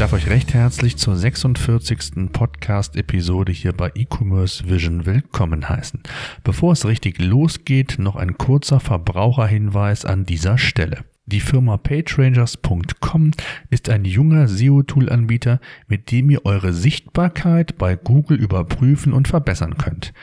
darf euch recht herzlich zur 46. Podcast-Episode hier bei E-Commerce Vision willkommen heißen. Bevor es richtig losgeht, noch ein kurzer Verbraucherhinweis an dieser Stelle. Die Firma PageRangers.com ist ein junger SEO-Tool-Anbieter, mit dem ihr eure Sichtbarkeit bei Google überprüfen und verbessern könnt.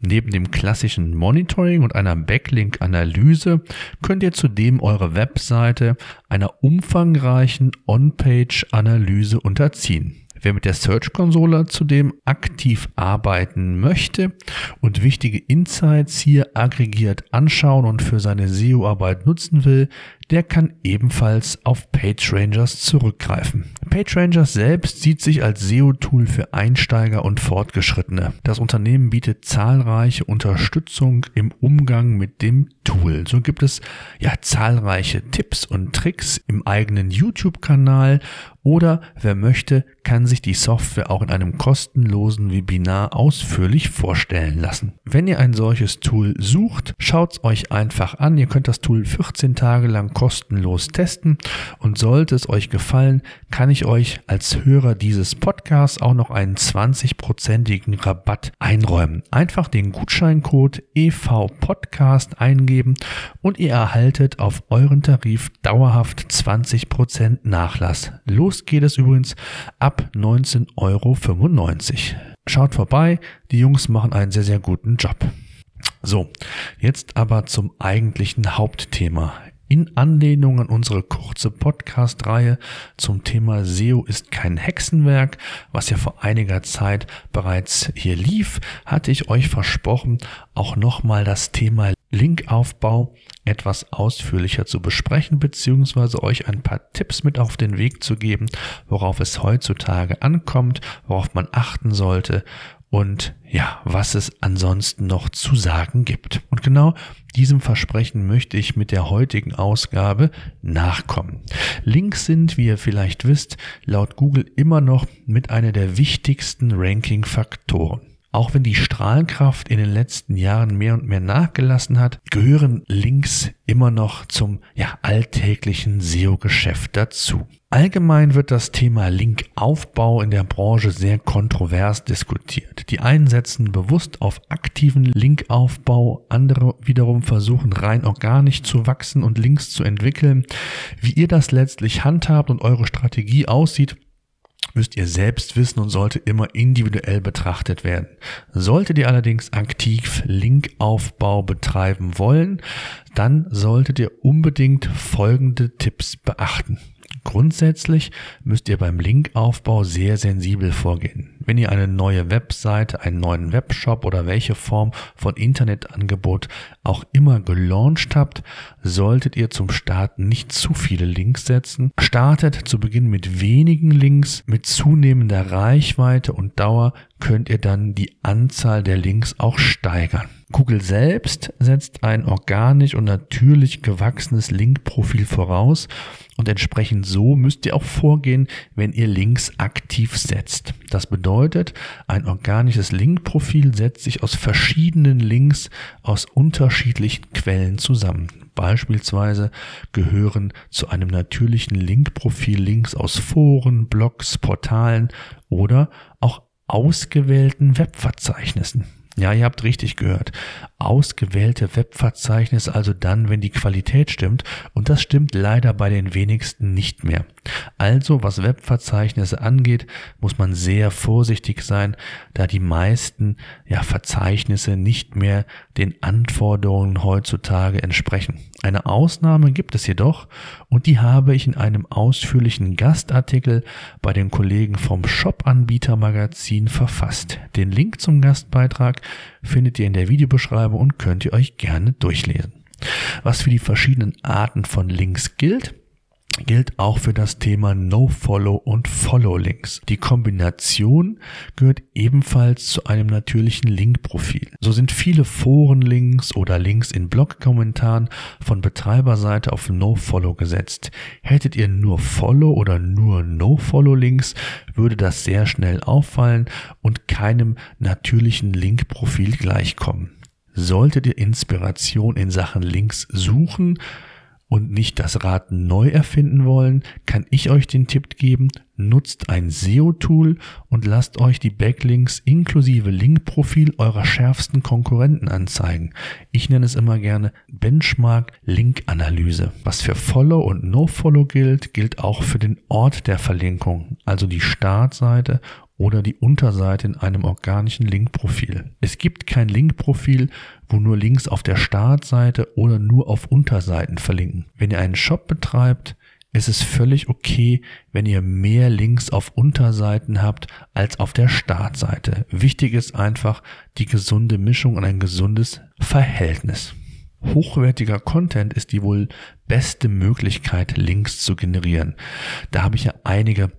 Neben dem klassischen Monitoring und einer Backlink-Analyse könnt ihr zudem eure Webseite einer umfangreichen On-Page-Analyse unterziehen. Wer mit der Search-Konsole zudem aktiv arbeiten möchte und wichtige Insights hier aggregiert anschauen und für seine SEO-Arbeit nutzen will, der kann ebenfalls auf PageRangers zurückgreifen. PageRangers selbst sieht sich als SEO-Tool für Einsteiger und Fortgeschrittene. Das Unternehmen bietet zahlreiche Unterstützung im Umgang mit dem Tool. So gibt es ja zahlreiche Tipps und Tricks im eigenen YouTube-Kanal oder wer möchte, kann sich die Software auch in einem kostenlosen Webinar ausführlich vorstellen lassen. Wenn ihr ein solches Tool sucht, schaut's euch einfach an. Ihr könnt das Tool 14 Tage lang kostenlos testen und sollte es euch gefallen, kann ich euch als Hörer dieses Podcasts auch noch einen 20-prozentigen Rabatt einräumen. Einfach den Gutscheincode EV Podcast eingeben und ihr erhaltet auf euren Tarif dauerhaft 20% Nachlass. Los geht es übrigens ab 19,95 Euro. Schaut vorbei, die Jungs machen einen sehr, sehr guten Job. So, jetzt aber zum eigentlichen Hauptthema in Anlehnung an unsere kurze Podcast-Reihe zum Thema SEO ist kein Hexenwerk, was ja vor einiger Zeit bereits hier lief, hatte ich euch versprochen, auch nochmal das Thema Linkaufbau etwas ausführlicher zu besprechen, beziehungsweise euch ein paar Tipps mit auf den Weg zu geben, worauf es heutzutage ankommt, worauf man achten sollte und ja, was es ansonsten noch zu sagen gibt. Und genau diesem Versprechen möchte ich mit der heutigen Ausgabe nachkommen. Links sind, wie ihr vielleicht wisst, laut Google immer noch mit einer der wichtigsten Ranking-Faktoren. Auch wenn die Strahlkraft in den letzten Jahren mehr und mehr nachgelassen hat, gehören Links immer noch zum ja, alltäglichen SEO-Geschäft dazu. Allgemein wird das Thema Linkaufbau in der Branche sehr kontrovers diskutiert. Die einen setzen bewusst auf aktiven Linkaufbau, andere wiederum versuchen rein organisch zu wachsen und Links zu entwickeln. Wie ihr das letztlich handhabt und eure Strategie aussieht, müsst ihr selbst wissen und sollte immer individuell betrachtet werden. Solltet ihr allerdings aktiv Linkaufbau betreiben wollen, dann solltet ihr unbedingt folgende Tipps beachten. Grundsätzlich müsst ihr beim Linkaufbau sehr sensibel vorgehen. Wenn ihr eine neue Webseite, einen neuen Webshop oder welche Form von Internetangebot auch immer gelauncht habt, solltet ihr zum Starten nicht zu viele Links setzen. Startet zu Beginn mit wenigen Links. Mit zunehmender Reichweite und Dauer könnt ihr dann die Anzahl der Links auch steigern. Google selbst setzt ein organisch und natürlich gewachsenes Linkprofil voraus und entsprechend so müsst ihr auch vorgehen, wenn ihr Links aktiv setzt. Das bedeutet, ein organisches Linkprofil setzt sich aus verschiedenen Links aus unterschiedlichen Quellen zusammen. Beispielsweise gehören zu einem natürlichen Linkprofil Links aus Foren, Blogs, Portalen oder auch ausgewählten Webverzeichnissen. Ja, ihr habt richtig gehört. Ausgewählte Webverzeichnisse also dann, wenn die Qualität stimmt. Und das stimmt leider bei den wenigsten nicht mehr. Also, was Webverzeichnisse angeht, muss man sehr vorsichtig sein, da die meisten ja, Verzeichnisse nicht mehr den Anforderungen heutzutage entsprechen. Eine Ausnahme gibt es jedoch und die habe ich in einem ausführlichen Gastartikel bei den Kollegen vom Shop-Anbieter Magazin verfasst. Den Link zum Gastbeitrag findet ihr in der Videobeschreibung und könnt ihr euch gerne durchlesen. Was für die verschiedenen Arten von Links gilt, gilt auch für das Thema No-Follow und Follow-Links. Die Kombination gehört ebenfalls zu einem natürlichen Link-Profil. So sind viele Foren-Links oder Links in Blog-Kommentaren von Betreiberseite auf No-Follow gesetzt. Hättet ihr nur Follow oder nur No-Follow-Links, würde das sehr schnell auffallen und keinem natürlichen Link-Profil gleichkommen. Solltet ihr Inspiration in Sachen Links suchen, und nicht das Rad neu erfinden wollen, kann ich euch den Tipp geben, nutzt ein SEO-Tool und lasst euch die Backlinks inklusive Linkprofil eurer schärfsten Konkurrenten anzeigen. Ich nenne es immer gerne Benchmark-Link-Analyse. Was für Follow und No-Follow gilt, gilt auch für den Ort der Verlinkung, also die Startseite oder die Unterseite in einem organischen Linkprofil. Es gibt kein Linkprofil, wo nur Links auf der Startseite oder nur auf Unterseiten verlinken. Wenn ihr einen Shop betreibt, ist es völlig okay, wenn ihr mehr Links auf Unterseiten habt als auf der Startseite. Wichtig ist einfach die gesunde Mischung und ein gesundes Verhältnis. Hochwertiger Content ist die wohl beste Möglichkeit, Links zu generieren. Da habe ich ja einige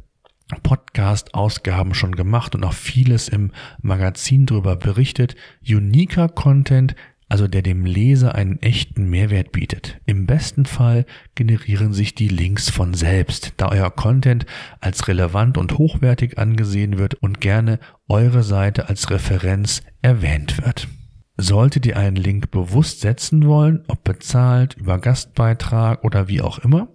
Podcast-Ausgaben schon gemacht und auch vieles im Magazin darüber berichtet. Uniker Content, also der dem Leser einen echten Mehrwert bietet. Im besten Fall generieren sich die Links von selbst, da euer Content als relevant und hochwertig angesehen wird und gerne eure Seite als Referenz erwähnt wird. Solltet ihr einen Link bewusst setzen wollen, ob bezahlt, über Gastbeitrag oder wie auch immer,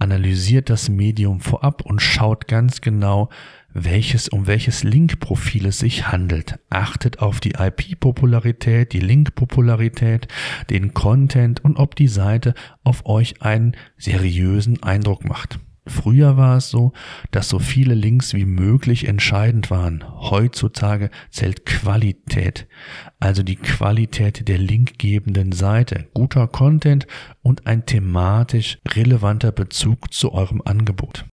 analysiert das Medium vorab und schaut ganz genau, welches, um welches Link-Profil es sich handelt. Achtet auf die IP-Popularität, die Link-Popularität, den Content und ob die Seite auf euch einen seriösen Eindruck macht. Früher war es so, dass so viele Links wie möglich entscheidend waren. Heutzutage zählt Qualität, also die Qualität der linkgebenden Seite, guter Content und ein thematisch relevanter Bezug zu eurem Angebot.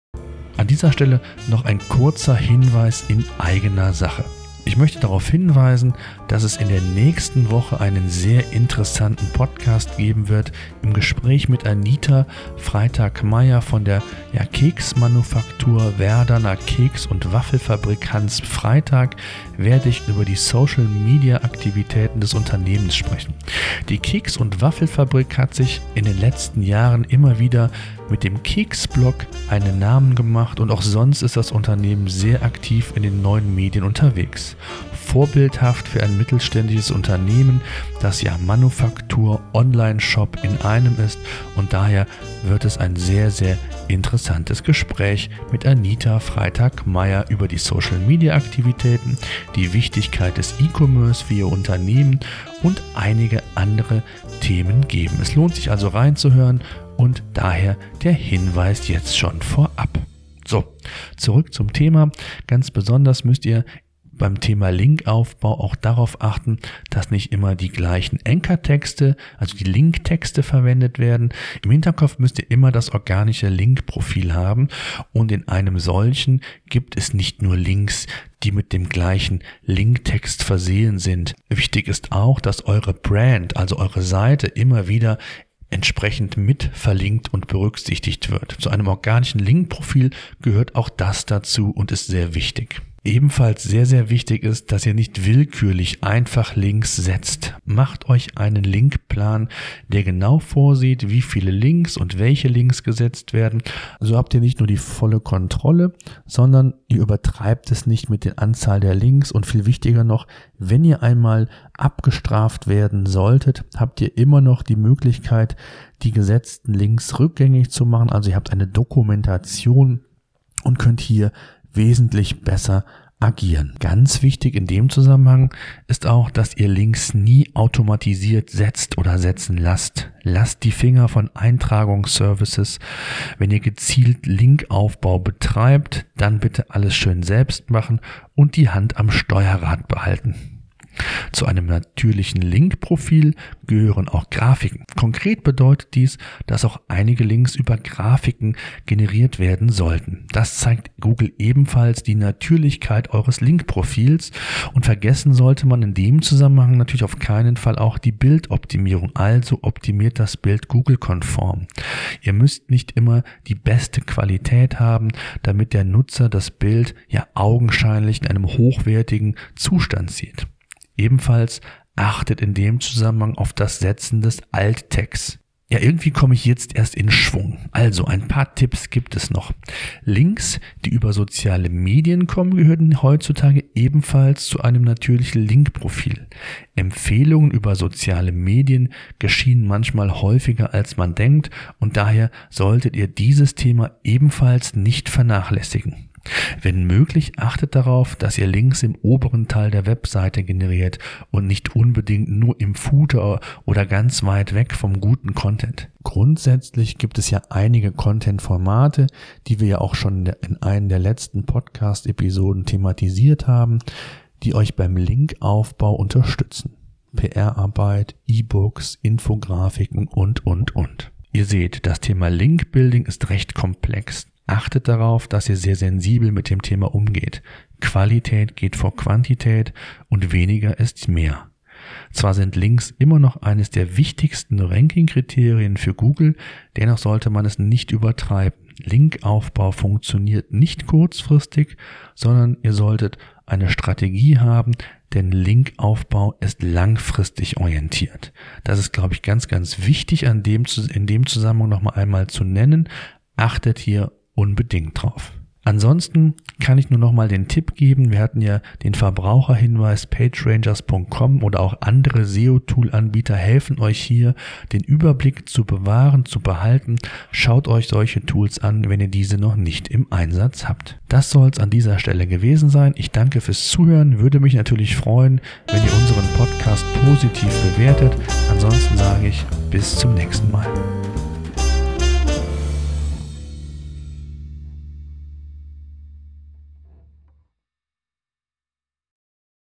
An dieser Stelle noch ein kurzer Hinweis in eigener Sache. Ich möchte darauf hinweisen, dass es in der nächsten Woche einen sehr interessanten Podcast geben wird im Gespräch mit Anita Freitag-Meyer von der ja, Keksmanufaktur Werderner Keks- und Waffelfabrik Hans Freitag werde ich über die Social Media Aktivitäten des Unternehmens sprechen. Die Keks- und Waffelfabrik hat sich in den letzten Jahren immer wieder mit dem Keksblog einen Namen gemacht und auch sonst ist das Unternehmen sehr aktiv in den neuen Medien unterwegs. Vorbildhaft für ein mittelständisches Unternehmen, das ja Manufaktur, Online-Shop in einem ist und daher wird es ein sehr, sehr interessantes Gespräch mit Anita Freitag-Meyer über die Social-Media-Aktivitäten, die Wichtigkeit des E-Commerce für ihr Unternehmen und einige andere Themen geben. Es lohnt sich also reinzuhören und daher der Hinweis jetzt schon vorab. So, zurück zum Thema. Ganz besonders müsst ihr beim Thema Linkaufbau auch darauf achten, dass nicht immer die gleichen Ankertexte, also die Linktexte verwendet werden. Im Hinterkopf müsst ihr immer das organische Linkprofil haben und in einem solchen gibt es nicht nur Links, die mit dem gleichen Linktext versehen sind. Wichtig ist auch, dass eure Brand, also eure Seite immer wieder entsprechend mit verlinkt und berücksichtigt wird. Zu einem organischen Linkprofil gehört auch das dazu und ist sehr wichtig. Ebenfalls sehr, sehr wichtig ist, dass ihr nicht willkürlich einfach Links setzt. Macht euch einen Linkplan, der genau vorsieht, wie viele Links und welche Links gesetzt werden. So habt ihr nicht nur die volle Kontrolle, sondern ihr übertreibt es nicht mit der Anzahl der Links und viel wichtiger noch, wenn ihr einmal abgestraft werden solltet, habt ihr immer noch die Möglichkeit, die gesetzten Links rückgängig zu machen. Also ihr habt eine Dokumentation und könnt hier wesentlich besser agieren. Ganz wichtig in dem Zusammenhang ist auch, dass ihr Links nie automatisiert setzt oder setzen lasst. Lasst die Finger von Eintragungsservices. Wenn ihr gezielt Linkaufbau betreibt, dann bitte alles schön selbst machen und die Hand am Steuerrad behalten. Zu einem natürlichen Linkprofil gehören auch Grafiken. Konkret bedeutet dies, dass auch einige Links über Grafiken generiert werden sollten. Das zeigt Google ebenfalls die Natürlichkeit eures Linkprofils und vergessen sollte man in dem Zusammenhang natürlich auf keinen Fall auch die Bildoptimierung. Also optimiert das Bild Google-konform. Ihr müsst nicht immer die beste Qualität haben, damit der Nutzer das Bild ja augenscheinlich in einem hochwertigen Zustand sieht. Ebenfalls achtet in dem Zusammenhang auf das Setzen des Alttext. Ja, irgendwie komme ich jetzt erst in Schwung. Also ein paar Tipps gibt es noch. Links, die über soziale Medien kommen, gehören heutzutage ebenfalls zu einem natürlichen Linkprofil. Empfehlungen über soziale Medien geschehen manchmal häufiger als man denkt und daher solltet ihr dieses Thema ebenfalls nicht vernachlässigen. Wenn möglich, achtet darauf, dass ihr Links im oberen Teil der Webseite generiert und nicht unbedingt nur im Footer oder ganz weit weg vom guten Content. Grundsätzlich gibt es ja einige Content-Formate, die wir ja auch schon in einem der letzten Podcast-Episoden thematisiert haben, die euch beim Linkaufbau unterstützen. PR-Arbeit, E-Books, Infografiken und, und, und. Ihr seht, das Thema Link-Building ist recht komplex. Achtet darauf, dass ihr sehr sensibel mit dem Thema umgeht. Qualität geht vor Quantität und weniger ist mehr. Zwar sind Links immer noch eines der wichtigsten Ranking-Kriterien für Google, dennoch sollte man es nicht übertreiben. Linkaufbau funktioniert nicht kurzfristig, sondern ihr solltet eine Strategie haben, denn Linkaufbau ist langfristig orientiert. Das ist, glaube ich, ganz, ganz wichtig an dem, in dem Zusammenhang nochmal einmal zu nennen. Achtet hier unbedingt drauf. Ansonsten kann ich nur noch mal den Tipp geben. Wir hatten ja den Verbraucherhinweis pagerangers.com oder auch andere SEO-Tool-Anbieter helfen euch hier, den Überblick zu bewahren, zu behalten. Schaut euch solche Tools an, wenn ihr diese noch nicht im Einsatz habt. Das soll es an dieser Stelle gewesen sein. Ich danke fürs Zuhören. Würde mich natürlich freuen, wenn ihr unseren Podcast positiv bewertet. Ansonsten sage ich bis zum nächsten Mal.